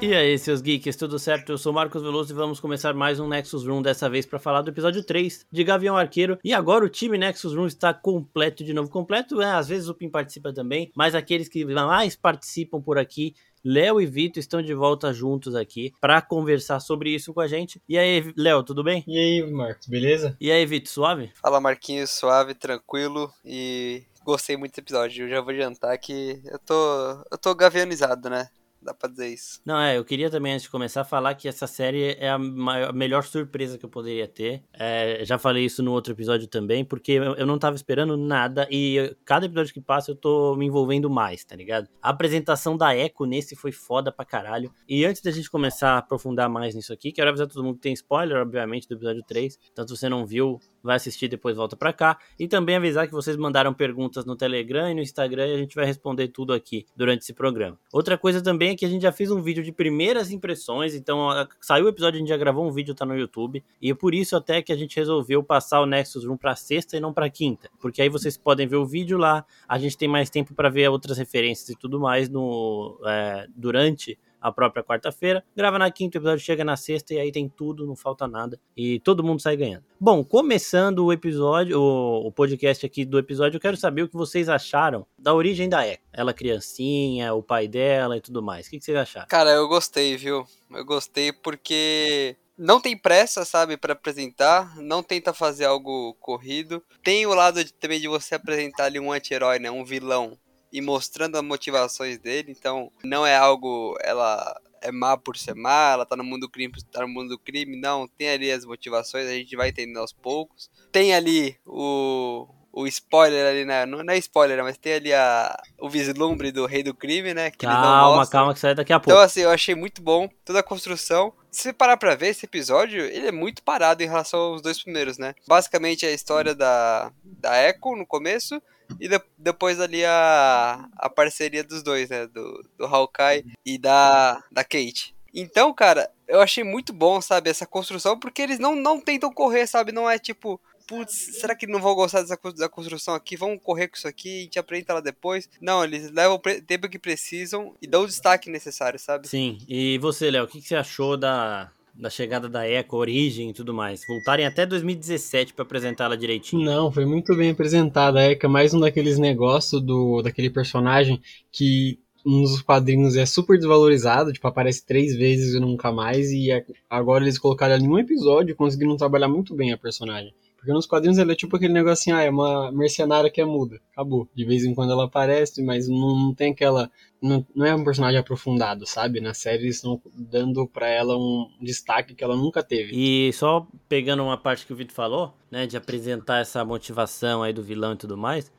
E aí, seus geeks, tudo certo? Eu sou Marcos Veloso e vamos começar mais um Nexus Room, dessa vez para falar do episódio 3 de Gavião Arqueiro. E agora o time Nexus Room está completo de novo. Completo, é, às vezes o Pim participa também, mas aqueles que mais participam por aqui Léo e Vitor estão de volta juntos aqui para conversar sobre isso com a gente. E aí, Léo, tudo bem? E aí, Marcos, beleza? E aí, Vitor, suave? Fala, Marquinhos, suave, tranquilo e gostei muito do episódio. Eu já vou adiantar que eu tô, eu tô gavianizado, né? Dá pra dizer isso. Não, é, eu queria também, antes de começar, falar que essa série é a, maior, a melhor surpresa que eu poderia ter. É, já falei isso no outro episódio também, porque eu, eu, não tava esperando nada e cada episódio que passa eu tô me envolvendo mais, tá ligado? A apresentação da Echo nesse foi foda pra caralho. E antes da gente começar a aprofundar mais nisso aqui, quero avisar todo mundo que tem spoiler, obviamente, do episódio 3. Então, se você não viu, vai assistir depois volta pra cá. E também avisar que vocês mandaram perguntas no Telegram e no Instagram e a gente vai responder tudo aqui durante esse programa. Outra coisa também é que a gente já fez um vídeo de primeiras impressões, então saiu o episódio, a gente já gravou um vídeo, tá no YouTube, e é por isso até que a gente resolveu passar o Nexus Room pra sexta e não pra quinta, porque aí vocês podem ver o vídeo lá, a gente tem mais tempo para ver outras referências e tudo mais no é, durante a própria quarta-feira. Grava na quinta, o episódio chega na sexta e aí tem tudo, não falta nada. E todo mundo sai ganhando. Bom, começando o episódio, o, o podcast aqui do episódio, eu quero saber o que vocês acharam da origem da Echo. Ela criancinha, o pai dela e tudo mais. O que, que vocês acharam? Cara, eu gostei, viu? Eu gostei porque não tem pressa, sabe, para apresentar, não tenta fazer algo corrido. Tem o lado de, também de você apresentar ali um anti-herói, né, um vilão e mostrando as motivações dele. Então, não é algo. Ela é má por ser má, ela tá no mundo do crime, tá no mundo do crime. Não, tem ali as motivações, a gente vai entendendo aos poucos. Tem ali o. O spoiler ali, né? Não, não é spoiler, mas tem ali a, o vislumbre do rei do crime, né? Que calma, calma, que sai daqui a então, pouco. Então, assim, eu achei muito bom toda a construção. Se parar pra ver esse episódio, ele é muito parado em relação aos dois primeiros, né? Basicamente é a história da, da Echo no começo, e de, depois ali a, a parceria dos dois, né? Do, do Hawkeye e da, da Kate. Então, cara, eu achei muito bom, sabe, essa construção, porque eles não, não tentam correr, sabe? Não é tipo, putz, será que não vão gostar dessa da construção aqui? Vamos correr com isso aqui, a gente aprende ela depois. Não, eles levam o tempo que precisam e dão o destaque necessário, sabe? Sim, e você, Léo, o que, que você achou da, da chegada da Echo, origem e tudo mais. Voltarem até 2017 para apresentá-la direitinho. Não, foi muito bem apresentada. A Echo é mais um daqueles negócios do daquele personagem que nos quadrinhos é super desvalorizado, tipo, aparece três vezes e nunca mais, e agora eles colocaram em um episódio conseguiram trabalhar muito bem a personagem. Porque nos quadrinhos ela é tipo aquele negocinho, ah, é uma mercenária que é muda. Acabou. De vez em quando ela aparece, mas não, não tem aquela. Não, não é um personagem aprofundado, sabe? Na série eles estão dando para ela um destaque que ela nunca teve. E só pegando uma parte que o Vitor falou, né, de apresentar essa motivação aí do vilão e tudo mais.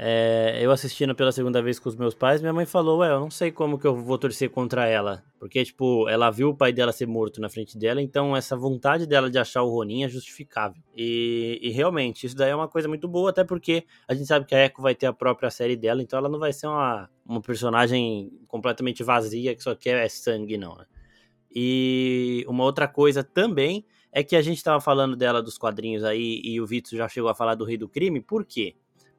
É, eu assistindo pela segunda vez com os meus pais, minha mãe falou, ué, eu não sei como que eu vou torcer contra ela. Porque, tipo, ela viu o pai dela ser morto na frente dela, então essa vontade dela de achar o Ronin é justificável. E, e, realmente, isso daí é uma coisa muito boa, até porque a gente sabe que a Echo vai ter a própria série dela, então ela não vai ser uma, uma personagem completamente vazia que só quer sangue, não, né? E uma outra coisa também é que a gente tava falando dela dos quadrinhos aí, e o Vitor já chegou a falar do Rei do Crime, por quê?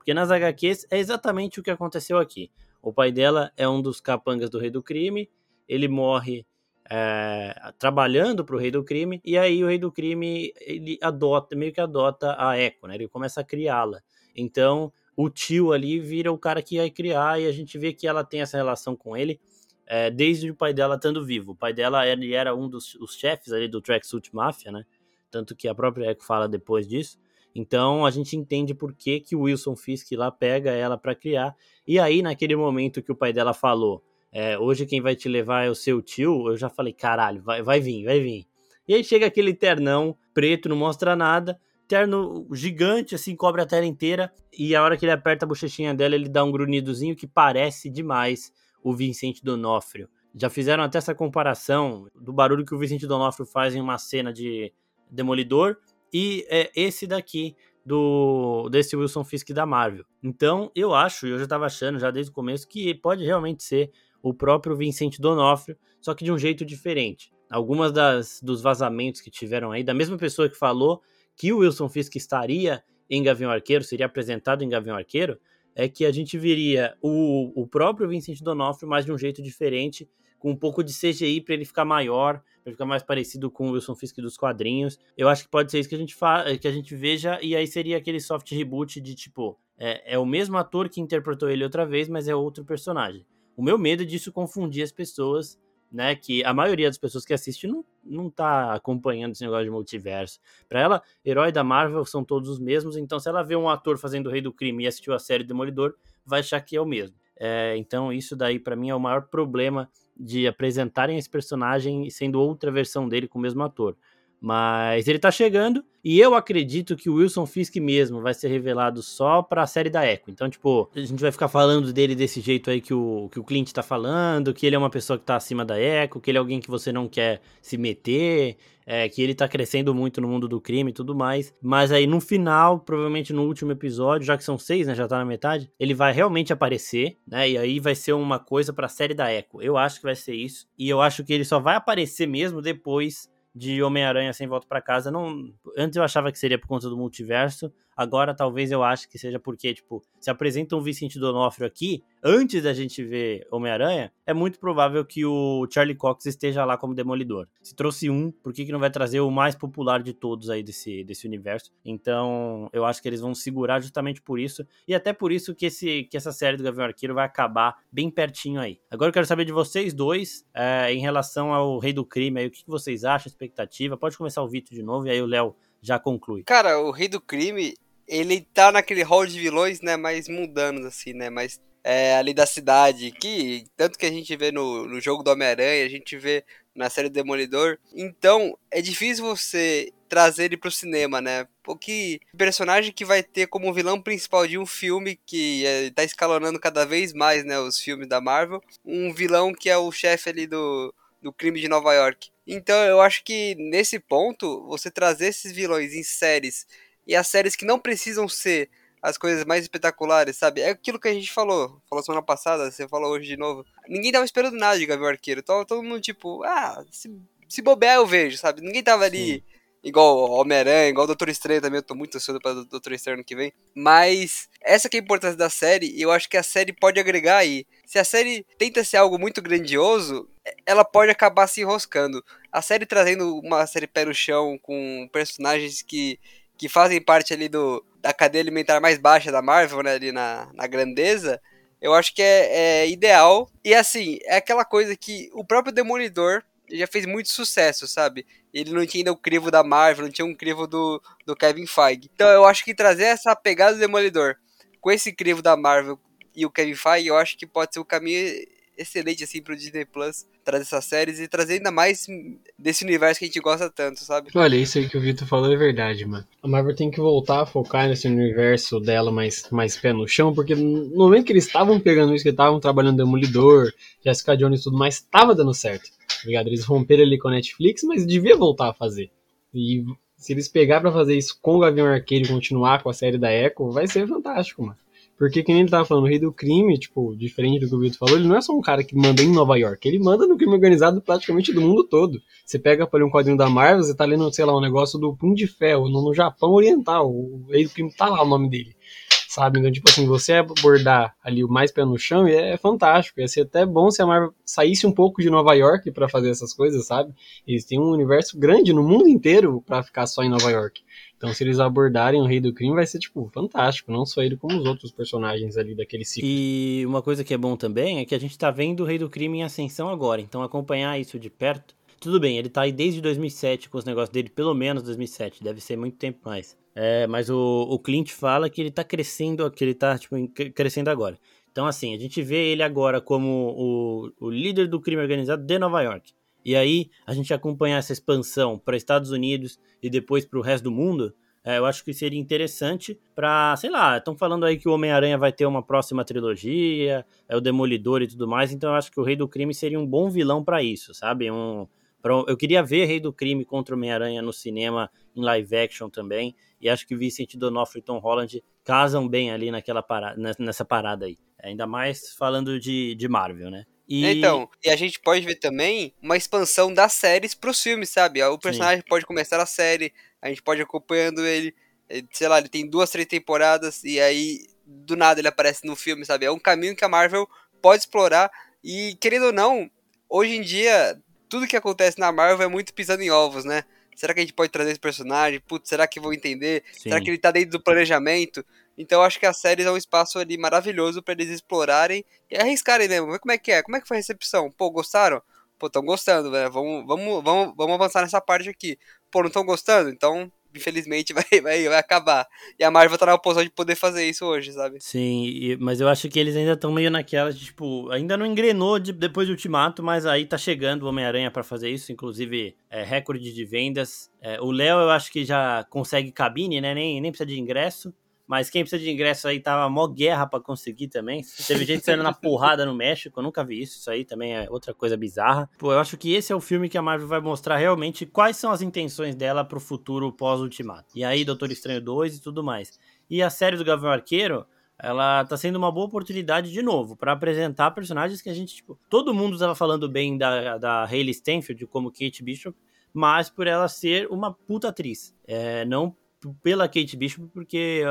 Porque nas HQs é exatamente o que aconteceu aqui. O pai dela é um dos capangas do rei do crime, ele morre é, trabalhando para o rei do crime, e aí o rei do crime ele adota, meio que adota a Echo, né? Ele começa a criá-la. Então o tio ali vira o cara que vai criar, e a gente vê que ela tem essa relação com ele é, desde o pai dela estando vivo. O pai dela ele era um dos chefes ali do Tracksuit Mafia, né? Tanto que a própria Echo fala depois disso. Então a gente entende por que, que o Wilson Fisk lá pega ela para criar. E aí, naquele momento que o pai dela falou, é, hoje quem vai te levar é o seu tio, eu já falei, caralho, vai, vai vir, vai vir. E aí chega aquele ternão preto, não mostra nada, terno gigante, assim, cobre a tela inteira. E a hora que ele aperta a bochechinha dela, ele dá um grunhidozinho que parece demais o Vicente Donofrio. Já fizeram até essa comparação do barulho que o Vicente Donofrio faz em uma cena de Demolidor e é esse daqui do desse Wilson Fisk da Marvel. Então, eu acho, eu já estava achando já desde o começo que pode realmente ser o próprio Vincent Donofrio, só que de um jeito diferente. Algumas das dos vazamentos que tiveram aí, da mesma pessoa que falou que o Wilson Fisk estaria em Gavião Arqueiro, seria apresentado em Gavião Arqueiro, é que a gente viria o, o próprio Vincent Donofrio, mas de um jeito diferente, com um pouco de CGI para ele ficar maior, para ficar mais parecido com o Wilson Fisk dos quadrinhos. Eu acho que pode ser isso que a gente fa que a gente veja e aí seria aquele soft reboot de tipo, é, é o mesmo ator que interpretou ele outra vez, mas é outro personagem. O meu medo é disso confundir as pessoas né, que a maioria das pessoas que assiste não, não tá acompanhando esse negócio de multiverso. Para ela, herói da Marvel são todos os mesmos, então se ela vê um ator fazendo o Rei do Crime e assistiu a série Demolidor, vai achar que é o mesmo. É, então isso daí para mim é o maior problema de apresentarem esse personagem sendo outra versão dele com o mesmo ator. Mas ele tá chegando e eu acredito que o Wilson Fisk mesmo vai ser revelado só pra série da Echo. Então, tipo, a gente vai ficar falando dele desse jeito aí que o, que o Clint tá falando, que ele é uma pessoa que tá acima da Echo, que ele é alguém que você não quer se meter, é, que ele tá crescendo muito no mundo do crime e tudo mais. Mas aí no final, provavelmente no último episódio, já que são seis, né, já tá na metade, ele vai realmente aparecer, né, e aí vai ser uma coisa pra série da Echo. Eu acho que vai ser isso. E eu acho que ele só vai aparecer mesmo depois de Homem-Aranha sem volta para casa. Não, antes eu achava que seria por conta do multiverso, agora talvez eu acho que seja porque, tipo, se apresenta um Vicente Donofrio aqui, antes da gente ver Homem-Aranha, é muito provável que o Charlie Cox esteja lá como Demolidor. Se trouxe um, por que, que não vai trazer o mais popular de todos aí desse, desse universo? Então, eu acho que eles vão segurar justamente por isso, e até por isso que, esse, que essa série do Gavião Arqueiro vai acabar bem pertinho aí. Agora eu quero saber de vocês dois, é, em relação ao Rei do Crime, aí, o que, que vocês acham, expectativa? Pode começar o Vitor de novo, e aí o Léo já conclui. Cara, o Rei do Crime, ele tá naquele hall de vilões, né, mais mundanos, assim, né, mais é, ali da cidade, que tanto que a gente vê no, no jogo do Homem-Aranha, a gente vê na série Demolidor. Então, é difícil você trazer ele pro cinema, né? Porque personagem que vai ter como vilão principal de um filme que é, tá escalonando cada vez mais, né, os filmes da Marvel, um vilão que é o chefe ali do, do crime de Nova York. Então, eu acho que nesse ponto, você trazer esses vilões em séries e as séries que não precisam ser as coisas mais espetaculares, sabe? É aquilo que a gente falou, falou semana passada, você falou hoje de novo. Ninguém tava esperando nada de Gavião Arqueiro. Tava todo mundo tipo, ah, se, se bobear eu vejo, sabe? Ninguém tava ali Sim. igual Homem-Aranha, igual Doutor Estranho também. Eu tô muito ansioso pra Doutor Estranho ano que vem. Mas essa que é a importância da série e eu acho que a série pode agregar aí. Se a série tenta ser algo muito grandioso, ela pode acabar se enroscando. A série trazendo uma série pé no chão com personagens que que fazem parte ali do, da cadeia alimentar mais baixa da Marvel, né, ali na, na grandeza, eu acho que é, é ideal. E assim, é aquela coisa que o próprio Demolidor já fez muito sucesso, sabe? Ele não tinha ainda o crivo da Marvel, não tinha um crivo do, do Kevin Feige. Então eu acho que trazer essa pegada do Demolidor com esse crivo da Marvel e o Kevin Feige, eu acho que pode ser o caminho excelente, assim, pro Disney Plus trazer essas séries e trazer ainda mais desse universo que a gente gosta tanto, sabe? Olha, isso aí que o Vitor falou é verdade, mano. A Marvel tem que voltar a focar nesse universo dela mais, mais pé no chão, porque no momento que eles estavam pegando isso, que estavam trabalhando Demolidor, Jessica Jones e tudo mais, estava dando certo. Tá? Eles romperam ali com a Netflix, mas devia voltar a fazer. E se eles pegar para fazer isso com o Gavião Arqueiro e continuar com a série da Echo, vai ser fantástico, mano. Porque, que nem ele tava falando, o rei do crime, tipo, diferente do que o Vitor falou, ele não é só um cara que manda em Nova York, ele manda no crime organizado praticamente do mundo todo. Você pega por um quadrinho da Marvel, você tá lendo, sei lá, um negócio do Punho de Ferro, no, no Japão Oriental, o rei do crime tá lá o nome dele. Sabe? Então, tipo assim, você abordar ali o mais pé no chão é, é fantástico. Ia ser até bom se a Marvel saísse um pouco de Nova York para fazer essas coisas, sabe? Eles têm um universo grande no mundo inteiro para ficar só em Nova York. Então, se eles abordarem o Rei do Crime, vai ser, tipo, fantástico. Não só ele, como os outros personagens ali daquele ciclo. E uma coisa que é bom também é que a gente tá vendo o Rei do Crime em ascensão agora. Então, acompanhar isso de perto. Tudo bem, ele tá aí desde 2007 com os negócios dele, pelo menos 2007. Deve ser muito tempo mais. É, mas o, o Clint fala que ele tá crescendo, que ele tá, tipo, crescendo agora. Então, assim, a gente vê ele agora como o, o líder do crime organizado de Nova York. E aí, a gente acompanhar essa expansão para Estados Unidos e depois para o resto do mundo, é, eu acho que seria interessante para, sei lá, estão falando aí que o Homem-Aranha vai ter uma próxima trilogia, é o Demolidor e tudo mais, então eu acho que o Rei do Crime seria um bom vilão para isso, sabe? Um, pra, eu queria ver Rei do Crime contra o Homem-Aranha no cinema, em live action também, e acho que Vincent D'Onofrio e Tom Holland casam bem ali naquela parada, nessa parada aí. Ainda mais falando de, de Marvel, né? E... Então, e a gente pode ver também uma expansão das séries pros filmes, sabe? O personagem Sim. pode começar a série, a gente pode ir acompanhando ele, sei lá, ele tem duas, três temporadas e aí do nada ele aparece no filme, sabe? É um caminho que a Marvel pode explorar e, querendo ou não, hoje em dia, tudo que acontece na Marvel é muito pisando em ovos, né? Será que a gente pode trazer esse personagem? Putz, será que vou entender? Sim. Será que ele tá dentro do planejamento? Então acho que as séries é um espaço ali maravilhoso para eles explorarem e arriscarem, né? Ver como é que é, como é que foi a recepção? Pô, gostaram? Pô, estão gostando, velho. Vamos, vamos, vamos, vamos avançar nessa parte aqui. Pô, não estão gostando? Então infelizmente vai, vai, vai acabar. E a Marvel tá na posição de poder fazer isso hoje, sabe? Sim, mas eu acho que eles ainda estão meio naquela, de, tipo, ainda não engrenou de, depois do Ultimato, mas aí tá chegando o Homem-Aranha para fazer isso, inclusive é, recorde de vendas. É, o Léo eu acho que já consegue cabine, né? Nem, nem precisa de ingresso. Mas quem precisa de ingresso aí tava mó guerra para conseguir também. Teve gente saindo na porrada no México, eu nunca vi isso. Isso aí também é outra coisa bizarra. Pô, eu acho que esse é o filme que a Marvel vai mostrar realmente quais são as intenções dela pro futuro pós-Ultimato. E aí, Doutor Estranho 2 e tudo mais. E a série do Gavião Arqueiro, ela tá sendo uma boa oportunidade de novo para apresentar personagens que a gente, tipo, todo mundo estava falando bem da, da Hayley Stenfield como Kate Bishop, mas por ela ser uma puta atriz. É, não pela Kate Bishop, porque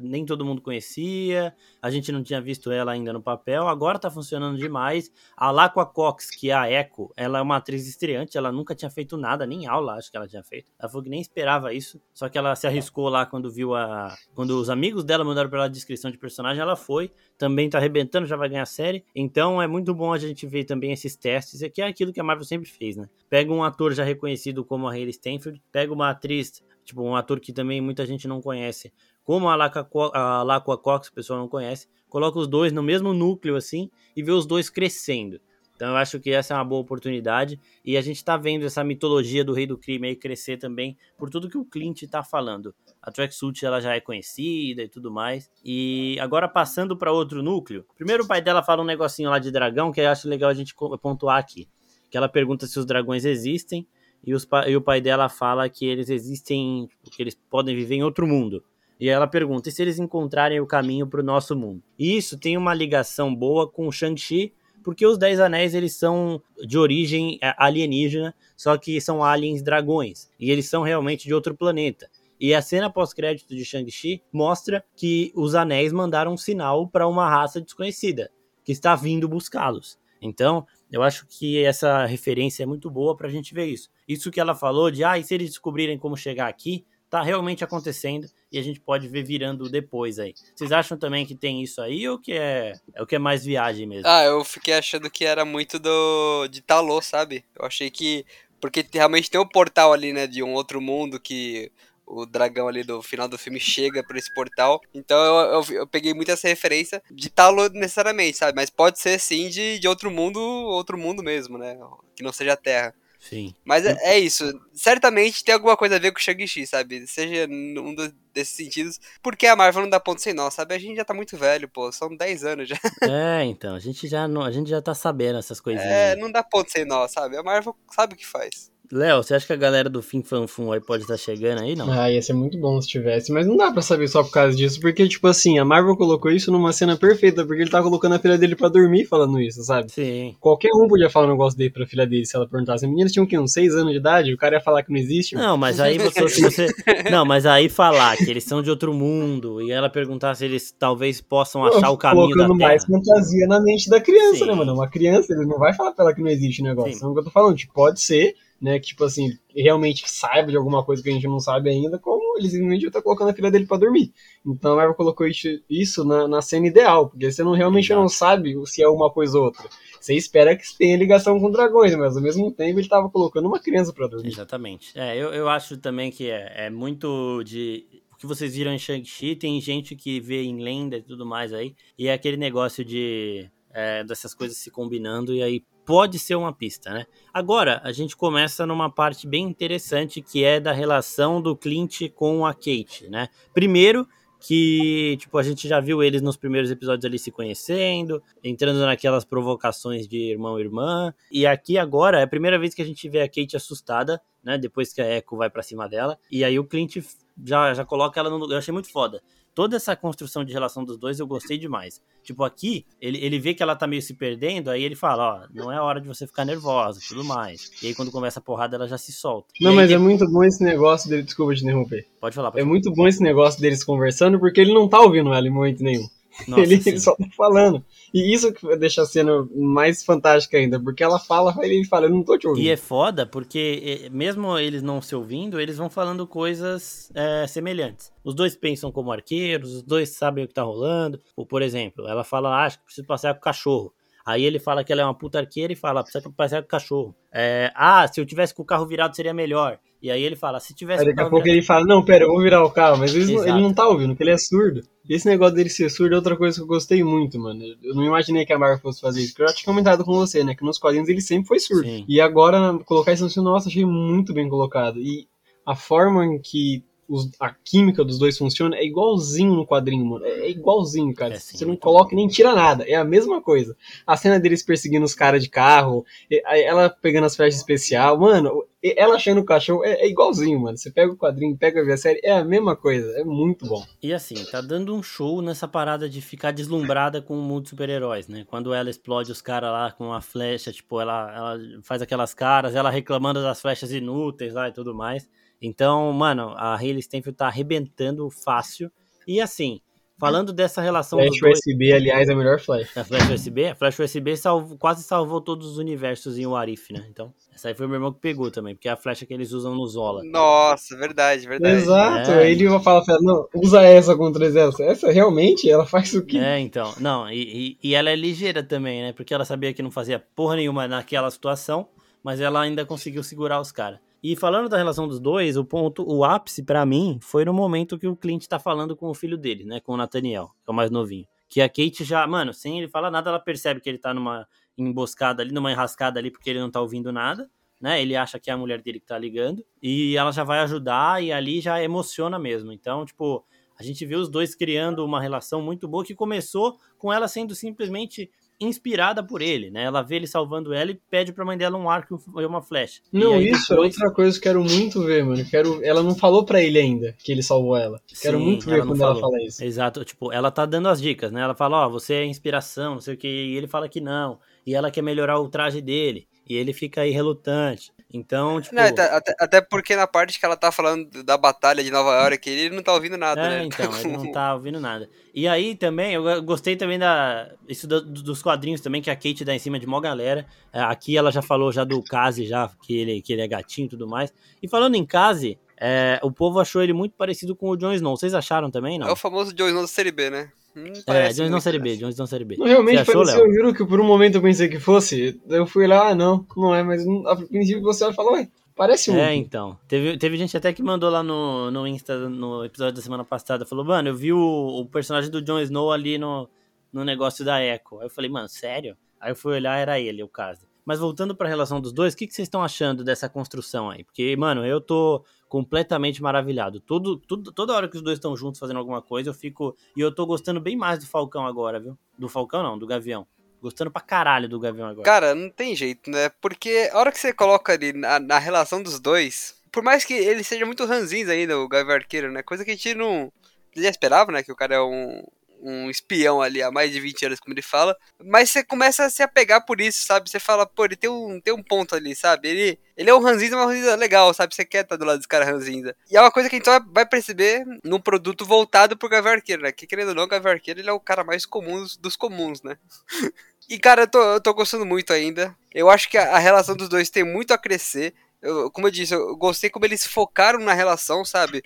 nem todo mundo conhecia, a gente não tinha visto ela ainda no papel, agora tá funcionando demais. A Laqua Cox, que é a Echo, ela é uma atriz estreante, ela nunca tinha feito nada, nem aula acho que ela tinha feito. Ela falou que nem esperava isso, só que ela se arriscou lá quando viu a... quando os amigos dela mandaram pra ela a descrição de personagem, ela foi, também tá arrebentando, já vai ganhar série. Então é muito bom a gente ver também esses testes, que é aquilo que a Marvel sempre fez, né? Pega um ator já reconhecido como a Hayley Stanfield, pega uma atriz Tipo, um ator que também muita gente não conhece. Como a Laqua Cox, o pessoal não conhece. Coloca os dois no mesmo núcleo, assim, e vê os dois crescendo. Então eu acho que essa é uma boa oportunidade. E a gente tá vendo essa mitologia do rei do crime aí crescer também, por tudo que o Clint tá falando. A tracksuit ela já é conhecida e tudo mais. E agora passando para outro núcleo. Primeiro o pai dela fala um negocinho lá de dragão que eu acho legal a gente pontuar aqui. Que ela pergunta se os dragões existem e, os, e o pai dela fala que eles existem, que eles podem viver em outro mundo. E ela pergunta: e se eles encontrarem o caminho para o nosso mundo? E isso tem uma ligação boa com o Shang-Chi, porque os Dez Anéis eles são de origem é, alienígena, só que são aliens dragões. E eles são realmente de outro planeta. E a cena pós-crédito de Shang-Chi mostra que os anéis mandaram um sinal para uma raça desconhecida que está vindo buscá-los. Então, eu acho que essa referência é muito boa para a gente ver isso. Isso que ela falou de, ah, e se eles descobrirem como chegar aqui, tá realmente acontecendo e a gente pode ver virando depois aí. Vocês acham também que tem isso aí ou que é, é o que é mais viagem mesmo? Ah, eu fiquei achando que era muito do de Talô, sabe? Eu achei que porque realmente tem um portal ali, né, de um outro mundo que o dragão ali do final do filme chega por esse portal. Então eu, eu, eu peguei muito essa referência de Talo necessariamente, sabe? Mas pode ser sim de, de outro mundo, outro mundo mesmo, né? Que não seja a Terra. Sim. Mas é, é, isso. Certamente tem alguma coisa a ver com o Shang-Chi, sabe? Seja num desses sentidos. Porque a Marvel não dá ponto sem nó, sabe? A gente já tá muito velho, pô. São 10 anos já. É, então. A gente já, não, a gente já tá sabendo essas coisinhas. É, não dá ponto sem nó, sabe? A Marvel sabe o que faz. Léo, você acha que a galera do Fim Fanfum aí pode estar chegando aí, não? Ah, ia ser muito bom se tivesse, mas não dá pra saber só por causa disso, porque, tipo assim, a Marvel colocou isso numa cena perfeita, porque ele tá colocando a filha dele pra dormir falando isso, sabe? Sim. Qualquer um podia falar um negócio dele pra filha dele se ela perguntasse. A menina tinha o quê? Uns 6 anos de idade? O cara ia falar que não existe? Não, mas aí você, você. Não, mas aí falar que eles são de outro mundo e ela perguntar se eles talvez possam achar o caminho da Terra. Colocando mais fantasia na mente da criança, Sim. né, mano? Uma criança, ele não vai falar pra ela que não existe o negócio. Sim. É o que eu tô falando, tipo, pode ser né, que, tipo assim, realmente saiba de alguma coisa que a gente não sabe ainda, como ele simplesmente tá colocando a filha dele para dormir. Então a Marvel colocou isso na, na cena ideal, porque você não realmente Exato. não sabe se é uma coisa ou outra. Você espera que tenha ligação com dragões, mas ao mesmo tempo ele tava colocando uma criança para dormir. Exatamente. É, eu, eu acho também que é, é muito de o que vocês viram em Shang-Chi, tem gente que vê em lenda e tudo mais aí, e é aquele negócio de é, dessas coisas se combinando e aí pode ser uma pista, né? Agora, a gente começa numa parte bem interessante que é da relação do Clint com a Kate, né? Primeiro, que, tipo, a gente já viu eles nos primeiros episódios ali se conhecendo, entrando naquelas provocações de irmão e irmã. E aqui agora é a primeira vez que a gente vê a Kate assustada, né? Depois que a Echo vai para cima dela. E aí o Clint já, já coloca ela no lugar. Eu achei muito foda toda essa construção de relação dos dois eu gostei demais. Tipo, aqui, ele, ele vê que ela tá meio se perdendo, aí ele fala, ó, não é hora de você ficar nervosa e tudo mais. E aí, quando começa a porrada, ela já se solta. Não, aí, mas é muito bom esse negócio dele, desculpa te interromper. Pode falar, pode É falar. muito bom esse negócio deles conversando, porque ele não tá ouvindo ela em momento nenhum. Nossa, ele, ele, só tá falando. E isso que deixa a cena mais fantástica ainda, porque ela fala, ele fala, eu não tô te ouvindo. E é foda, porque mesmo eles não se ouvindo, eles vão falando coisas é, semelhantes. Os dois pensam como arqueiros, os dois sabem o que tá rolando. Ou, por exemplo, ela fala, ah, acho que preciso passear com o cachorro. Aí ele fala que ela é uma puta arqueira e fala, precisa passear com o cachorro. É, ah, se eu tivesse com o carro virado seria melhor. E aí ele fala, se tivesse. Aí daqui a pouco virado... ele fala, não, pera, eu vou virar o carro, mas ele, ele não tá ouvindo, porque ele é surdo. Esse negócio dele ser surdo é outra coisa que eu gostei muito, mano. Eu não imaginei que a Marvel fosse fazer isso. Porque eu já tinha comentado com você, né? Que nos quadrinhos ele sempre foi surdo. Sim. E agora, colocar isso no nossa, achei muito bem colocado. E a forma em que os, a química dos dois funciona é igualzinho no quadrinho, mano. É igualzinho, cara. É assim, Você não coloca e nem tira nada. É a mesma coisa. A cena deles perseguindo os caras de carro, ela pegando as flechas especial, mano, ela achando o cachorro é, é, igualzinho, mano. Você pega o quadrinho, pega a série, é a mesma coisa. É muito bom. E assim, tá dando um show nessa parada de ficar deslumbrada com o mundo de super-heróis, né? Quando ela explode os caras lá com a flecha, tipo, ela, ela faz aquelas caras, ela reclamando das flechas inúteis lá e tudo mais. Então, mano, a Hayley Stenfield tá arrebentando fácil. E assim, falando dessa relação Flash dois... USB, aliás, é a melhor flash. A flash USB? A flash USB salvo, quase salvou todos os universos em Warif, né? Então, essa aí foi o meu irmão que pegou também, porque é a flecha que eles usam no Zola. Nossa, verdade, verdade. Exato, é. ele fala, não, usa essa contra essa. Essa realmente, ela faz o que? É, então, não, e, e, e ela é ligeira também, né? Porque ela sabia que não fazia porra nenhuma naquela situação, mas ela ainda conseguiu segurar os caras. E falando da relação dos dois, o ponto, o ápice para mim foi no momento que o Clint tá falando com o filho dele, né, com o Nathaniel, que é o mais novinho. Que a Kate já, mano, sem ele falar nada, ela percebe que ele tá numa emboscada ali, numa enrascada ali, porque ele não tá ouvindo nada, né? Ele acha que é a mulher dele que tá ligando, e ela já vai ajudar, e ali já emociona mesmo. Então, tipo, a gente vê os dois criando uma relação muito boa que começou com ela sendo simplesmente inspirada por ele, né? Ela vê ele salvando ela e pede pra mãe dela um arco e uma flecha. Não, isso é depois... é outra coisa que eu quero muito ver, mano. Quero... Ela não falou para ele ainda que ele salvou ela. Quero Sim, muito ver quando falou. ela fala isso. Exato, tipo, ela tá dando as dicas, né? Ela fala, ó, oh, você é inspiração, não sei o que, e ele fala que não. E ela quer melhorar o traje dele. E ele fica aí relutante. Então, tipo. Não, até, até, porque na parte que ela tá falando da batalha de Nova York, ele não tá ouvindo nada, é, né? Então, ele não tá ouvindo nada. E aí também, eu gostei também da. Isso do, dos quadrinhos também, que a Kate dá em cima de mó galera. É, aqui ela já falou já do Kazi, já, que ele, que ele é gatinho e tudo mais. E falando em Kazi, é, o povo achou ele muito parecido com o Jon Snow. Vocês acharam também, não? É o famoso Jon Snow da série B, né? Hum, é, Jon Snow série B, Jon Snow série B. Não, realmente você achou, pareceu, eu juro que por um momento eu pensei que fosse. Eu fui lá, ah, não, não é, mas a princípio você falou, ué, Parece um. É, então. Teve, teve gente até que mandou lá no, no Insta, no episódio da semana passada, falou, mano, eu vi o, o personagem do Jon Snow ali no, no negócio da Echo. Aí eu falei, mano, sério? Aí eu fui olhar, era ele, o caso. Mas voltando pra relação dos dois, o que, que vocês estão achando dessa construção aí? Porque, mano, eu tô completamente maravilhado. Todo, toda hora que os dois estão juntos fazendo alguma coisa, eu fico. E eu tô gostando bem mais do Falcão agora, viu? Do Falcão não, do Gavião. Gostando pra caralho do Gavião agora. Cara, não tem jeito, né? Porque a hora que você coloca ali na, na relação dos dois, por mais que ele seja muito ranzinho ainda, o Gavião Arqueiro, né? Coisa que a gente não já esperava, né? Que o cara é um, um espião ali há mais de 20 anos, como ele fala. Mas você começa a se apegar por isso, sabe? Você fala, pô, ele tem um, tem um ponto ali, sabe? Ele, ele é um ranzinza, mas um ranzinza legal, sabe? Você quer estar do lado desse cara ranzinza. E é uma coisa que a gente vai perceber num produto voltado pro Gavião Arqueiro, né? Que querendo ou não, o Gavião Arqueiro ele é o cara mais comum dos, comuns, né? E, cara, eu tô, eu tô gostando muito ainda. Eu acho que a, a relação dos dois tem muito a crescer. Eu, como eu disse, eu gostei como eles focaram na relação, sabe?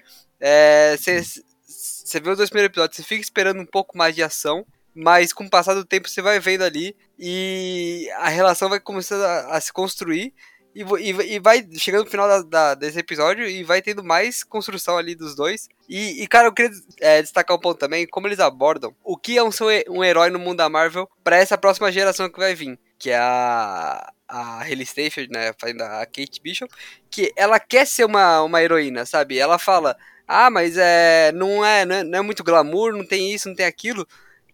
Você vê os dois primeiros episódios, você fica esperando um pouco mais de ação, mas com o passar do tempo você vai vendo ali e a relação vai começando a, a se construir e, e, e, vai chegando no final da, da, desse episódio e vai tendo mais construção ali dos dois. E, e cara, eu queria é, destacar um ponto também, como eles abordam o que é um, um herói no mundo da Marvel para essa próxima geração que vai vir, que é a a Hayley Steinfeld, né, fazendo a Kate Bishop, que ela quer ser uma, uma heroína, sabe? Ela fala, ah, mas é, não, é, não é, não é muito glamour, não tem isso, não tem aquilo.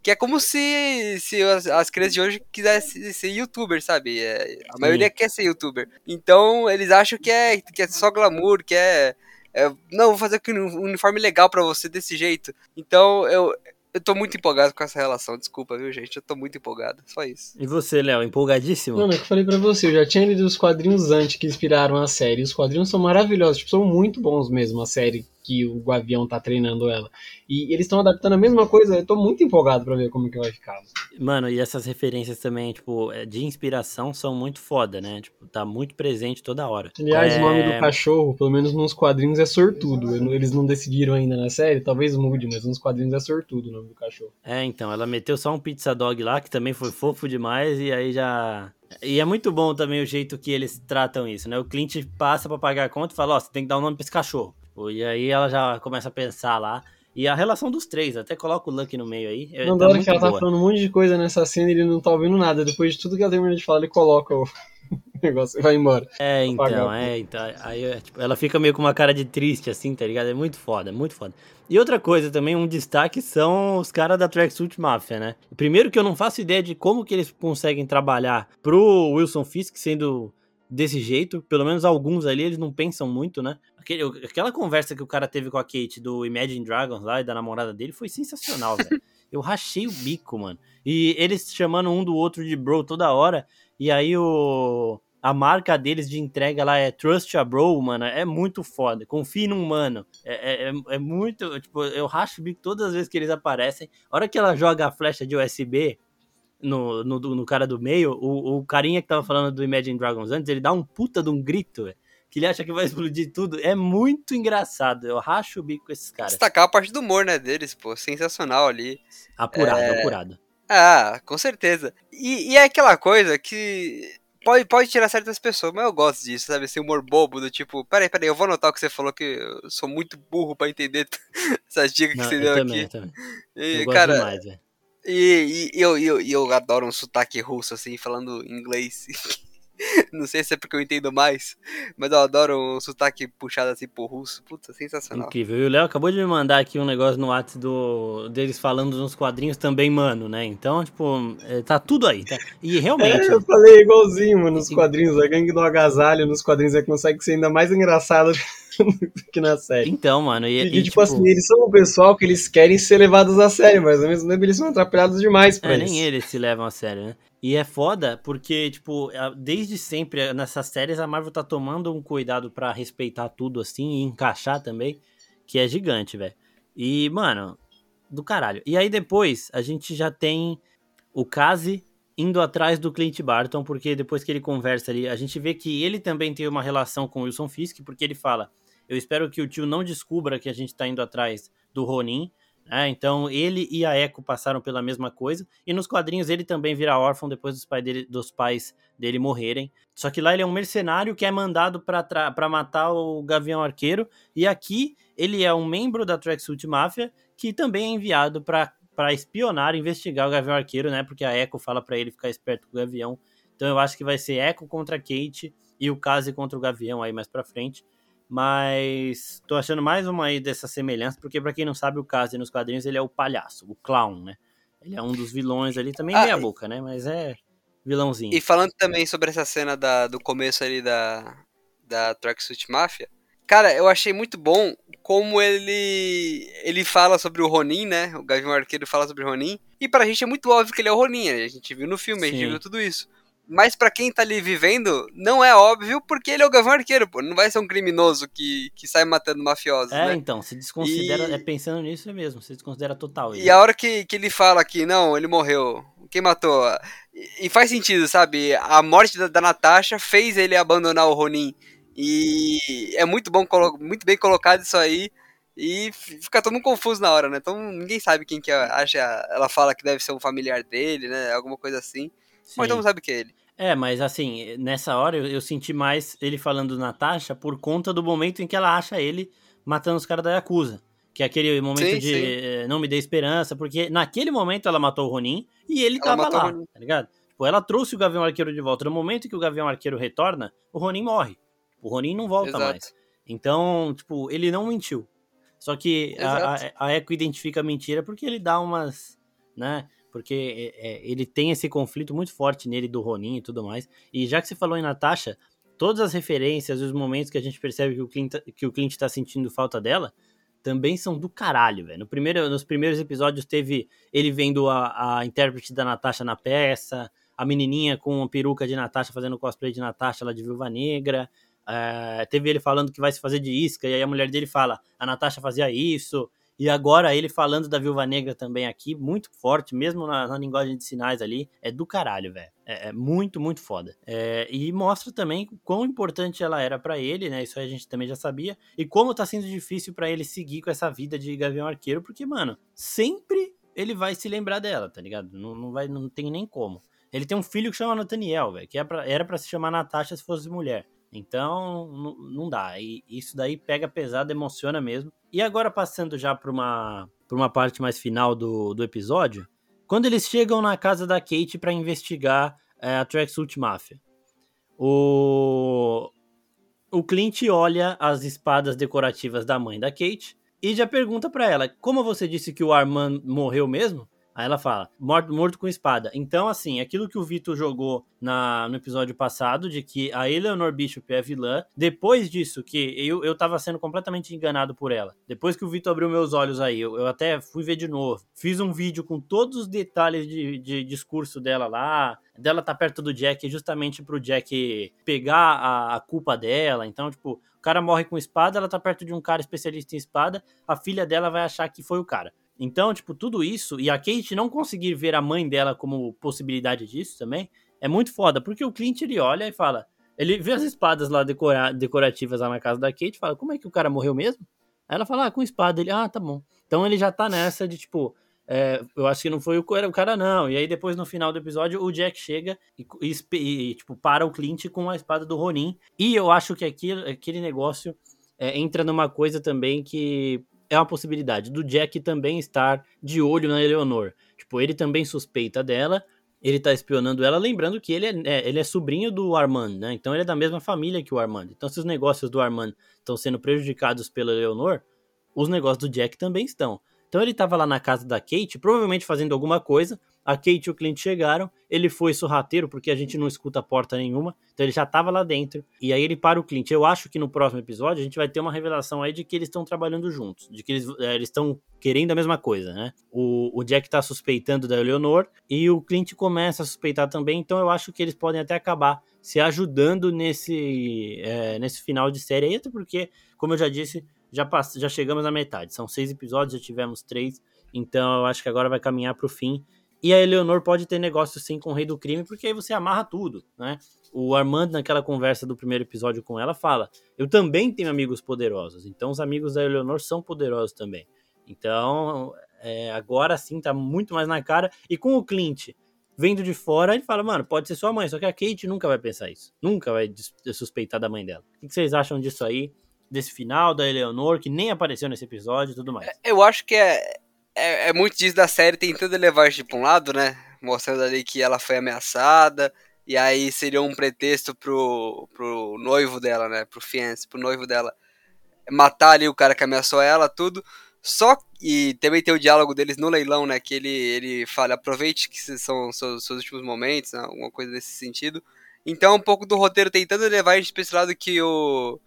Que é como se, se as, as crianças de hoje quisessem ser youtuber, sabe? É, a Sim. maioria quer ser youtuber. Então eles acham que é, que é só glamour, que é, é. não, vou fazer um uniforme legal para você desse jeito. Então eu, eu tô muito empolgado com essa relação, desculpa, viu, gente? Eu tô muito empolgado, só isso. E você, Léo, empolgadíssimo? Mano, é que eu falei pra você, eu já tinha lido os quadrinhos antes que inspiraram a série. Os quadrinhos são maravilhosos, tipo, são muito bons mesmo, a série que o Gavião tá treinando ela. E eles estão adaptando a mesma coisa, eu tô muito empolgado para ver como que vai ficar. Mano, e essas referências também, tipo, é, de inspiração são muito foda, né? Tipo, tá muito presente toda hora. Aliás, é... o nome do cachorro, pelo menos nos quadrinhos, é Sortudo. Eles não decidiram ainda na série, talvez mude, mas nos quadrinhos é Sortudo o nome do cachorro. É, então, ela meteu só um pizza dog lá, que também foi fofo demais, e aí já e é muito bom também o jeito que eles tratam isso, né? O Clint passa para pagar a conta e fala, ó, oh, você tem que dar um nome pra esse cachorro. E aí ela já começa a pensar lá. E a relação dos três, até coloca o Lucky no meio aí. É, não, tá hora que ela tá boa. tá falando um monte de coisa nessa cena e ele não tá ouvindo nada. Depois de tudo que ela termina de falar, ele coloca o negócio e vai embora. É, então, é, então. Aí tipo, ela fica meio com uma cara de triste, assim, tá ligado? É muito foda, muito foda. E outra coisa também, um destaque são os caras da Tracksuit Mafia, né? Primeiro que eu não faço ideia de como que eles conseguem trabalhar pro Wilson Fisk sendo desse jeito. Pelo menos alguns ali, eles não pensam muito, né? Aquele, aquela conversa que o cara teve com a Kate do Imagine Dragons lá e da namorada dele foi sensacional, velho. Eu rachei o bico, mano. E eles chamando um do outro de bro toda hora. E aí o. A marca deles de entrega lá é Trust a Bro, mano. É muito foda. Confie num mano. É, é, é, é muito. Tipo, eu racho o bico todas as vezes que eles aparecem. A hora que ela joga a flecha de USB no, no, no, cara do meio, o, o carinha que tava falando do Imagine Dragons antes, ele dá um puta de um grito, véio, que ele acha que vai explodir tudo. É muito engraçado. Eu racho o bico com esses caras. Destacar a parte do humor, né, deles, pô. Sensacional ali. Apurado, é... apurado. Ah, com certeza. E, e, é aquela coisa que pode, pode tirar certas pessoas, mas eu gosto disso, sabe? Esse humor bobo do tipo, peraí, peraí, eu vou anotar o que você falou que eu sou muito burro para entender essas dicas que você deu também, aqui. Eu também. E, eu cara, demais. E, e eu, eu, eu adoro um sotaque russo, assim, falando inglês. Não sei se é porque eu entendo mais, mas eu adoro um sotaque puxado assim por russo. Puta, sensacional. Incrível. E o Léo acabou de me mandar aqui um negócio no WhatsApp do, deles falando nos quadrinhos também, mano, né? Então, tipo, é, tá tudo aí, tá? E realmente. É, eu falei igualzinho, mano, nos quadrinhos. A gangue do agasalho nos quadrinhos é consegue ser ainda mais engraçado que na série. Então, mano. E, e, e tipo, tipo, assim, eles são um pessoal que eles querem ser levados a sério, mas ao mesmo tempo eles são atrapalhados demais pra é, isso. Nem eles se levam a sério, né? E é foda porque, tipo, desde sempre nessas séries a Marvel tá tomando um cuidado para respeitar tudo assim e encaixar também, que é gigante, velho. E, mano, do caralho. E aí depois a gente já tem o Kazi indo atrás do Clint Barton, porque depois que ele conversa ali, a gente vê que ele também tem uma relação com o Wilson Fisk, porque ele fala: Eu espero que o tio não descubra que a gente tá indo atrás do Ronin, é, então ele e a Echo passaram pela mesma coisa. E nos quadrinhos ele também vira órfão depois dos, pai dele, dos pais dele morrerem. Só que lá ele é um mercenário que é mandado para matar o Gavião Arqueiro. E aqui ele é um membro da Tracksuit Mafia que também é enviado para espionar, investigar o Gavião Arqueiro, né? Porque a Echo fala para ele ficar esperto com o Gavião. Então eu acho que vai ser Echo contra Kate e o Kazi contra o Gavião aí mais pra frente. Mas tô achando mais uma aí dessa semelhança, porque para quem não sabe, o Kazi nos quadrinhos ele é o palhaço, o clown, né? Ele é um dos vilões ali, também ah, meia boca, né? Mas é vilãozinho. E falando também sobre essa cena da, do começo ali da, da Tracksuit Mafia, cara, eu achei muito bom como ele ele fala sobre o Ronin, né? O Gavião Arqueiro fala sobre o Ronin. E pra gente é muito óbvio que ele é o Ronin, né? A gente viu no filme, Sim. a gente viu tudo isso. Mas para quem tá ali vivendo, não é óbvio, porque ele é o Gavião Arqueiro, pô. Não vai ser um criminoso que, que sai matando mafiosos, é, né? então, se desconsidera, e... é pensando nisso é mesmo, se desconsidera total. Ele. E a hora que, que ele fala que, não, ele morreu, quem matou? E, e faz sentido, sabe? A morte da, da Natasha fez ele abandonar o Ronin. E é muito bom, muito bem colocado isso aí. E fica todo mundo confuso na hora, né? Então ninguém sabe quem que acha. Ela fala que deve ser um familiar dele, né? Alguma coisa assim. Sim. Mas todo mundo sabe que é ele. É, mas assim, nessa hora eu, eu, senti mais ele falando Natasha por conta do momento em que ela acha ele matando os caras da Yakuza. Que é aquele momento sim, de sim. Eh, não me dê esperança, porque naquele momento ela matou o Ronin e ele ela tava lá, tá ligado? Tipo, ela trouxe o Gavião Arqueiro de volta. No momento que o Gavião Arqueiro retorna, o Ronin morre. O Ronin não volta Exato. mais. Então, tipo, ele não mentiu. Só que a, a, a Echo identifica a mentira porque ele dá umas, né? Porque é, é, ele tem esse conflito muito forte nele do Ronin e tudo mais. E já que você falou em Natasha, todas as referências e os momentos que a gente percebe que o Clint, que o tá sentindo falta dela, também são do caralho, velho. No primeiro, nos primeiros episódios teve ele vendo a, a intérprete da Natasha na peça, a menininha com a peruca de Natasha fazendo cosplay de Natasha lá de Viúva Negra. É, teve ele falando que vai se fazer de isca, e aí a mulher dele fala: a Natasha fazia isso. E agora ele falando da Viúva Negra também aqui, muito forte, mesmo na, na linguagem de sinais ali, é do caralho, velho. É, é, muito, muito foda. É, e mostra também quão importante ela era para ele, né? Isso a gente também já sabia. E como tá sendo difícil para ele seguir com essa vida de Gavião Arqueiro, porque, mano, sempre ele vai se lembrar dela, tá ligado? Não, não, vai, não tem nem como. Ele tem um filho que chama Nathaniel, velho, que é era para se chamar Natasha se fosse mulher. Então, não dá. E isso daí pega pesado, emociona mesmo. E agora, passando já para uma, uma parte mais final do, do episódio, quando eles chegam na casa da Kate para investigar é, a Tracksuit Mafia, o, o Clint olha as espadas decorativas da mãe da Kate e já pergunta para ela: Como você disse que o Armand morreu mesmo? Aí ela fala, morto, morto com espada. Então, assim, aquilo que o Vitor jogou na, no episódio passado, de que a Eleanor Bishop é vilã, depois disso, que eu, eu tava sendo completamente enganado por ela. Depois que o Vitor abriu meus olhos aí, eu, eu, até fui ver de novo. Fiz um vídeo com todos os detalhes de, de discurso dela lá, dela tá perto do Jack justamente pro Jack pegar a, a culpa dela. Então, tipo, o cara morre com espada, ela tá perto de um cara especialista em espada, a filha dela vai achar que foi o cara. Então, tipo, tudo isso, e a Kate não conseguir ver a mãe dela como possibilidade disso também, é muito foda, porque o Clint ele olha e fala, ele vê as espadas lá decora, decorativas lá na casa da Kate e fala, como é que o cara morreu mesmo? Aí ela fala, ah, com espada. Ele, ah, tá bom. Então ele já tá nessa de, tipo, é, eu acho que não foi o, cara, não. E aí depois, no final do episódio, o Jack chega e, e, e tipo, para o Clint com a espada do Ronin. E eu acho que aquele, aquele negócio é, entra numa coisa também que é uma possibilidade do Jack também estar de olho na Eleanor. Tipo, ele também suspeita dela, ele tá espionando ela, lembrando que ele é, é, ele é sobrinho do Armand, né? Então ele é da mesma família que o Armand. Então se os negócios do Armand estão sendo prejudicados pela Eleanor, os negócios do Jack também estão. Então ele estava lá na casa da Kate, provavelmente fazendo alguma coisa, a Kate e o Clint chegaram, ele foi sorrateiro, porque a gente não escuta porta nenhuma, então ele já tava lá dentro, e aí ele para o Clint. Eu acho que no próximo episódio a gente vai ter uma revelação aí de que eles estão trabalhando juntos, de que eles é, estão querendo a mesma coisa, né? O, o Jack tá suspeitando da Eleanor, e o Clint começa a suspeitar também, então eu acho que eles podem até acabar se ajudando nesse, é, nesse final de série aí, até porque, como eu já disse, já, pass já chegamos na metade. São seis episódios, já tivemos três, então eu acho que agora vai caminhar pro fim. E a Eleonor pode ter negócio sim com o rei do crime, porque aí você amarra tudo, né? O Armando, naquela conversa do primeiro episódio com ela, fala: Eu também tenho amigos poderosos. Então os amigos da Eleonor são poderosos também. Então, é, agora sim tá muito mais na cara. E com o Clint vendo de fora, ele fala: Mano, pode ser sua mãe. Só que a Kate nunca vai pensar isso. Nunca vai suspeitar da mãe dela. O que vocês acham disso aí? Desse final da Eleonor, que nem apareceu nesse episódio e tudo mais? Eu acho que é, é, é muito disso da série tentando levar isso pra um lado, né? Mostrando ali que ela foi ameaçada. E aí seria um pretexto pro, pro noivo dela, né? Pro fiance, pro noivo dela matar ali o cara que ameaçou ela, tudo. Só e também tem o diálogo deles no leilão, né? Que ele, ele fala, aproveite que são seus, seus últimos momentos, né, alguma coisa nesse sentido. Então, um pouco do roteiro tentando levar a gente pra esse lado que o.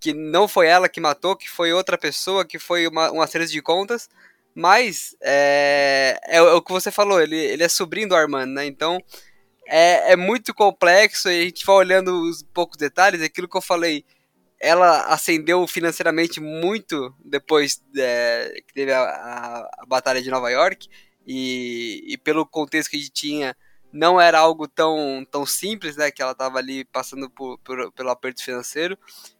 que não foi ela que matou, que foi outra pessoa, que foi uma, uma série de contas. Mas é, é, é, o que você falou, ele, ele é sobrinho do Armando, né? Então é, é muito complexo e a gente vai olhando os poucos detalhes, aquilo que eu falei. Ela ascendeu financeiramente muito depois é, que teve a, a, a, Batalha de Nova York, e, e, pelo contexto que a gente tinha, não era algo tão, tão simples, né? Que ela estava ali passando por, por, pelo aperto financeiro.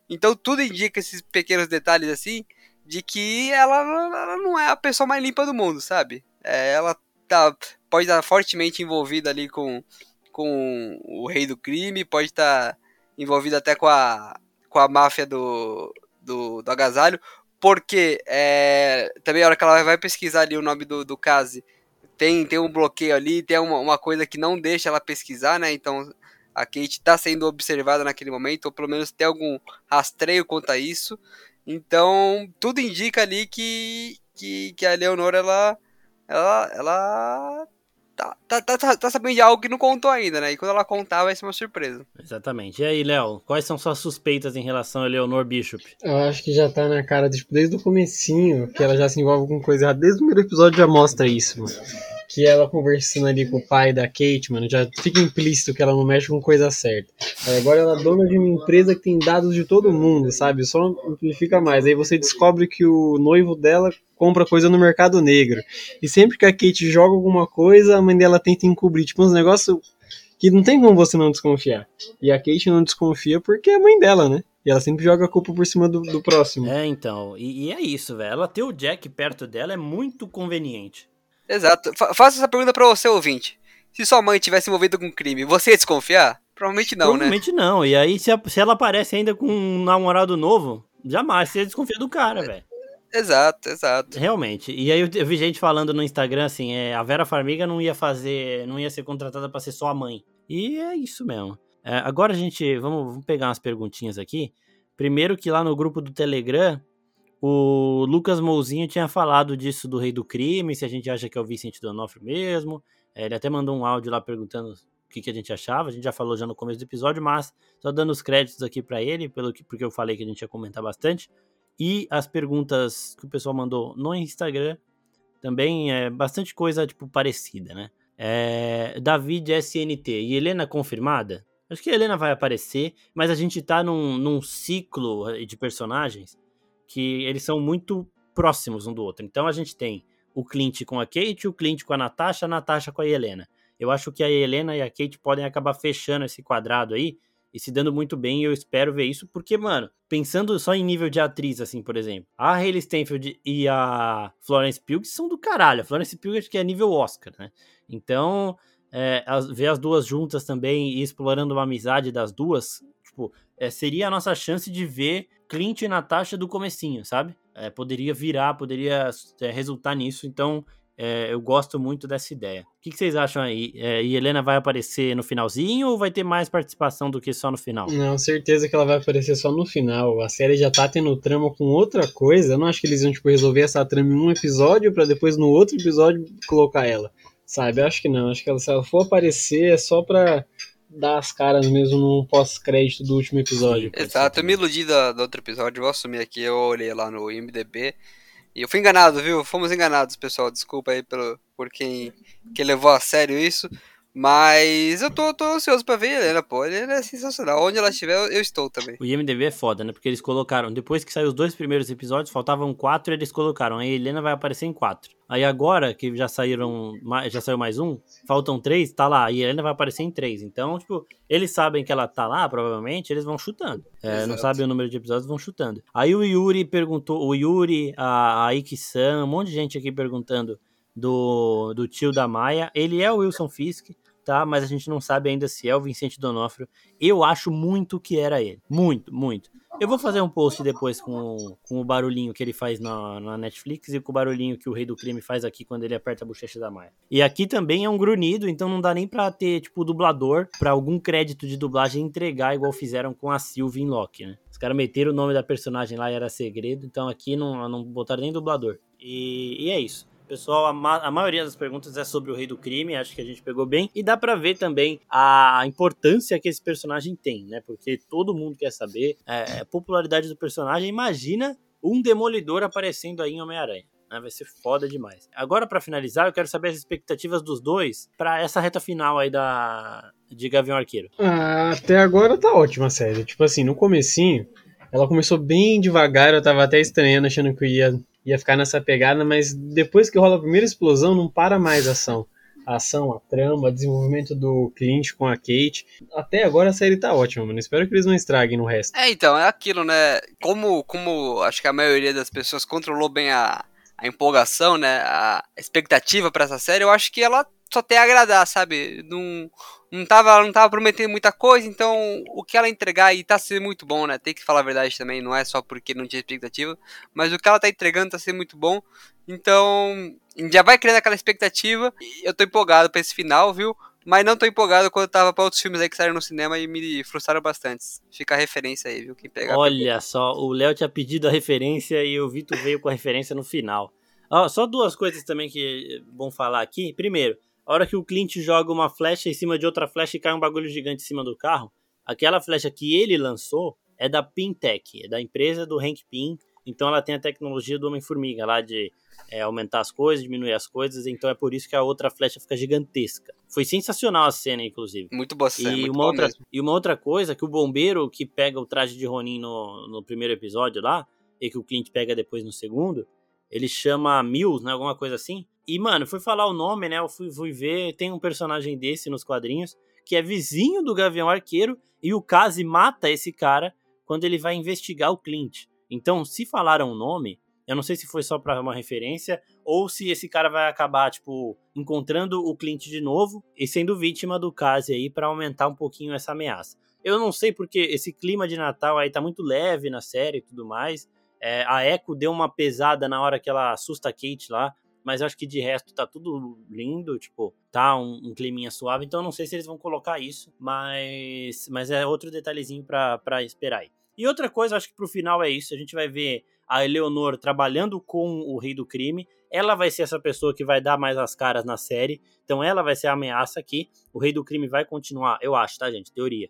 Então tudo indica esses pequenos detalhes assim de que ela, ela, não é a pessoa mais limpa do mundo, sabe? É, ela tá, pode estar fortemente envolvida ali com, com o rei do crime, pode estar envolvida até com a, com a máfia do, do, do agasalho, porque é, também a hora que ela vai pesquisar ali o nome do, do Kazi, tem, tem um bloqueio ali, tem uma, uma coisa que não deixa ela pesquisar, né? Então a Kate está sendo observada naquele momento, ou pelo menos tem algum rastreio quanto a isso. Então, tudo indica ali que, que, que a Leonor, ela, ela, ela tá, tá, tá, tá, sabendo de algo que não contou ainda, né? E quando ela contar, vai ser uma surpresa. Exatamente. E aí, Léo, quais são suas suspeitas em relação a Leonor Bishop? Eu acho que já tá na cara, tipo, desde o comecinho, que ela já se envolve com coisa errada. Desde o primeiro episódio já mostra isso, mano que ela conversando ali com o pai da Kate, mano, já fica implícito que ela não mexe com coisa certa. Aí agora ela é dona de uma empresa que tem dados de todo mundo, sabe? Só amplifica mais. Aí você descobre que o noivo dela compra coisa no mercado negro. E sempre que a Kate joga alguma coisa, a mãe dela tenta encobrir. Tipo, uns negócios que não tem como você não desconfiar. E a Kate não desconfia porque é a mãe dela, né? E ela sempre joga a culpa por cima do, do próximo. É, então. E, e é isso, velho. Ela ter o Jack perto dela é muito conveniente. Exato. Fa faça essa pergunta pra você, ouvinte. Se sua mãe tivesse envolvida com crime, você ia desconfiar? Provavelmente não, Provavelmente né? não. E aí, se, a, se ela aparece ainda com um namorado novo, jamais. Você desconfia do cara, velho. Exato, exato. Realmente. E aí eu, eu, vi gente falando no Instagram assim, é, a Vera Farmiga não ia fazer, não ia ser contratada para ser só a mãe. E é isso mesmo. É, agora a gente, vamos, vamos, pegar umas perguntinhas aqui. Primeiro que lá no grupo do Telegram, o Lucas Mouzinho tinha falado disso do Rei do Crime, se a gente acha que é o Vicente Donofrio mesmo. É, ele até mandou um áudio lá perguntando o que, que, a gente achava. A gente já falou já no começo do episódio, mas só dando os créditos aqui para ele, pelo que, porque eu falei que a gente ia comentar bastante. E as perguntas que o pessoal mandou no Instagram também é bastante coisa tipo parecida, né? É, David SNT e Helena confirmada? Acho que a Helena vai aparecer, mas a gente tá num, num ciclo de personagens que eles são muito próximos um do outro. Então a gente tem o Clint com a Kate, o Clint com a Natasha, a Natasha com a Helena. Eu acho que a Helena e a Kate podem acabar fechando esse quadrado aí e se dando muito bem, eu espero ver isso, porque, mano, pensando só em nível de atriz, assim, por exemplo, a Hayley Stenfield e a Florence Pugh são do caralho. A Florence Pugh acho que é nível Oscar, né? Então, é, as, ver as duas juntas também e explorando uma amizade das duas, tipo, é, seria a nossa chance de ver Clint e Natasha do comecinho, sabe? É, poderia virar, poderia é, resultar nisso, então é, eu gosto muito dessa ideia. O que, que vocês acham aí? É, e Helena vai aparecer no finalzinho ou vai ter mais participação do que só no final? Não, certeza que ela vai aparecer só no final. A série já tá tendo trama com outra coisa. Eu não acho que eles iam tipo, resolver essa trama em um episódio para depois no outro episódio colocar ela. Sabe? Eu acho que não. Acho que ela, se ela for aparecer é só pra dar as caras mesmo no pós-crédito do último episódio. Exato, eu me iludi do, do outro episódio, vou assumir aqui, eu olhei lá no IMDB e eu fui enganado, viu? Fomos enganados, pessoal. Desculpa aí pelo, por quem, quem levou a sério isso. Mas eu tô, tô ansioso pra ver a Helena, pô. A Helena é sensacional. Onde ela estiver, eu, estou também. O IMDB é foda, né? Porque eles colocaram, depois que saiu os dois primeiros episódios, faltavam quatro, eles colocaram. A Helena vai aparecer em quatro. Aí agora, que já saíram, já saiu mais um, faltam três, tá lá. E a Helena vai aparecer em três. Então, tipo, eles sabem que ela tá lá, provavelmente, eles vão chutando. É, não sabem o número de episódios, vão chutando. Aí o Yuri perguntou, o Yuri, a, a Iki-san, um monte de gente aqui perguntando do, do tio da Maia. Ele é o Wilson Fisk tá? Mas a gente não sabe ainda se é o Vicente Donofrio. Eu acho muito que era ele. Muito, muito. Eu vou fazer um post depois com, com o barulhinho que ele faz na, na Netflix e com o barulhinho que o Rei do Crime faz aqui quando ele aperta a bochecha da Maia. E aqui também é um grunhido, então não dá nem pra ter, tipo, dublador pra algum crédito de dublagem entregar igual fizeram com a Sylvie em né? Os caras meteram o nome da personagem lá e era segredo, então aqui não, não botaram nem dublador. E, e é isso. Pessoal, a, ma a, maioria das perguntas é sobre o Rei do Crime, acho que a gente pegou bem. E dá para ver também a importância que esse personagem tem, né? Porque todo mundo quer saber é, a popularidade do personagem. Imagina um Demolidor aparecendo aí em Homem-Aranha. Né? Vai ser foda demais. Agora, para finalizar, eu quero saber as expectativas dos dois para essa reta final aí da de Gavião Arqueiro. Ah, até agora tá ótima a série. Tipo assim, no comecinho, ela começou bem devagar, eu tava até estranhando, achando que ia ia ficar nessa pegada, mas depois que rola a primeira explosão, não para mais a ação. A ação, a trama, o desenvolvimento do Clint com a Kate. Até agora a série tá ótima, mano. Espero que eles não estraguem no resto. É, então, é aquilo, né? Como, como acho que a maioria das pessoas controlou bem a, a empolgação, né? A expectativa para essa série, eu acho que ela só tem a agradar, sabe? Não, não, tava, não tava prometendo muita coisa, então o que ela entregar e tá sendo muito bom, né? Tem que falar a verdade também, não é só porque não tinha expectativa, mas o que ela tá entregando tá sendo muito bom. Então, já vai criando aquela expectativa. Eu tô empolgado pra esse final, viu? Mas não tô empolgado quando tava pra outros filmes aí que saíram no cinema e me frustraram bastante. Fica a referência aí, viu? Quem pegar. Olha só, o Léo tinha pedido a referência e o Vitor veio com a referência no final. Ó, só duas coisas também que é bom falar aqui. Primeiro, a hora que o Clint joga uma flecha em cima de outra flecha e cai um bagulho gigante em cima do carro, aquela flecha que ele lançou é da Pintech, é da empresa do Hank Pym, Então ela tem a tecnologia do Homem-Formiga lá de é, aumentar as coisas, diminuir as coisas, então é por isso que a outra flecha fica gigantesca. Foi sensacional a cena, inclusive. Muito boa cena, e uma outra mesmo. E uma outra coisa, que o bombeiro que pega o traje de Ronin no, no primeiro episódio lá, e que o Clint pega depois no segundo, ele chama Mills, né, alguma coisa assim. E, mano, fui falar o nome, né, eu fui, fui ver, tem um personagem desse nos quadrinhos, que é vizinho do Gavião Arqueiro, e o Kazi mata esse cara quando ele vai investigar o Clint. Então, se falaram o nome, eu não sei se foi só para uma referência ou se esse cara vai acabar, tipo, encontrando o Clint de novo e sendo vítima do Kazi aí para aumentar um pouquinho essa ameaça. Eu não sei porque esse clima de Natal aí tá muito leve na série e tudo mais. É, a Echo deu uma pesada na hora que ela assusta a Kate lá, mas eu acho que de resto tá tudo lindo, tipo, tá um, um climinha suave, então não sei se eles vão colocar isso, mas, mas é outro detalhezinho para esperar aí. E outra coisa, acho que pro final é isso, a gente vai ver a Eleonor trabalhando com o Rei do Crime, ela vai ser essa pessoa que vai dar mais as caras na série, então ela vai ser a ameaça aqui, o Rei do Crime vai continuar, eu acho, tá gente, teoria,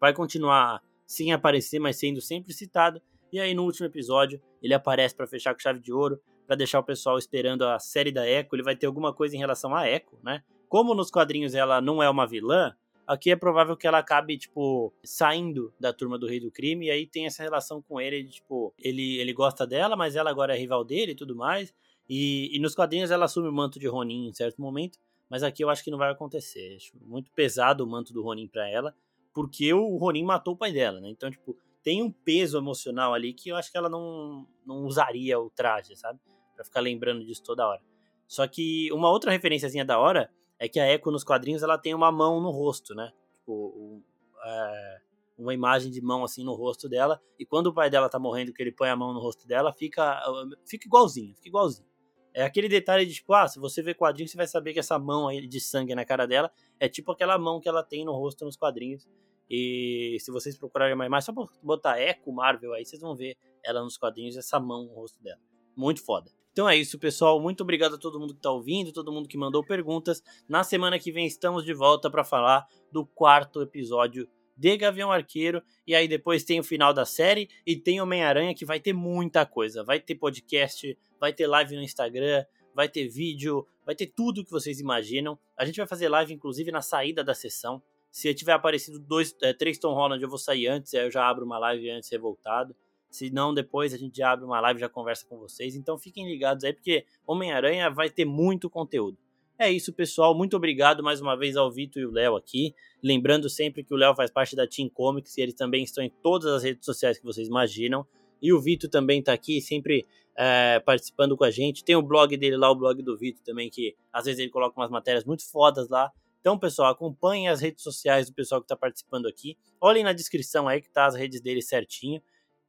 vai continuar sem aparecer, mas sendo sempre citado, e aí no último episódio ele aparece para fechar com chave de ouro, para deixar o pessoal esperando a série da Echo, ele vai ter alguma coisa em relação a Echo, né? Como nos quadrinhos ela não é uma vilã, aqui é provável que ela acabe, tipo, saindo da turma do Rei do Crime, e aí tem essa relação com ele, tipo, ele, ele gosta dela, mas ela agora é rival dele e tudo mais. E, e nos quadrinhos ela assume o manto de Ronin em certo momento, mas aqui eu acho que não vai acontecer. Acho muito pesado o manto do Ronin pra ela, porque o Ronin matou o pai dela, né? Então, tipo, tem um peso emocional ali que eu acho que ela não, não usaria o traje, sabe? Pra ficar lembrando disso toda hora. Só que uma outra referenciazinha da hora é que a Echo nos quadrinhos ela tem uma mão no rosto, né? Tipo, é, uma imagem de mão assim no rosto dela. E quando o pai dela tá morrendo, que ele põe a mão no rosto dela, fica, fica igualzinho, fica igualzinho. É aquele detalhe de tipo, ah, se você ver quadrinho, você vai saber que essa mão aí de sangue na cara dela é tipo aquela mão que ela tem no rosto nos quadrinhos. E se vocês procurarem mais imagem, só botar Echo Marvel aí, vocês vão ver ela nos quadrinhos, essa mão no rosto dela. Muito foda. Então é isso, pessoal. Muito obrigado a todo mundo que está ouvindo, todo mundo que mandou perguntas. Na semana que vem estamos de volta para falar do quarto episódio de Gavião Arqueiro. E aí depois tem o final da série e tem Homem-Aranha, que vai ter muita coisa. Vai ter podcast, vai ter live no Instagram, vai ter vídeo, vai ter tudo que vocês imaginam. A gente vai fazer live, inclusive, na saída da sessão. Se tiver aparecido dois, é, três Tom Holland, eu vou sair antes, aí eu já abro uma live antes revoltado. Se não, depois a gente já abre uma live já conversa com vocês. Então fiquem ligados aí, porque Homem-Aranha vai ter muito conteúdo. É isso, pessoal. Muito obrigado mais uma vez ao Vitor e o Léo aqui. Lembrando sempre que o Léo faz parte da Team Comics e eles também estão em todas as redes sociais que vocês imaginam. E o Vitor também está aqui, sempre é, participando com a gente. Tem o blog dele lá, o blog do Vitor também, que às vezes ele coloca umas matérias muito fodas lá. Então, pessoal, acompanhem as redes sociais do pessoal que está participando aqui. Olhem na descrição aí que tá as redes dele certinho.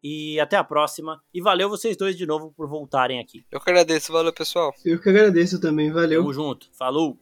E até a próxima. E valeu vocês dois de novo por voltarem aqui. Eu que agradeço, valeu pessoal. Eu que agradeço também, valeu. Tamo junto. Falou!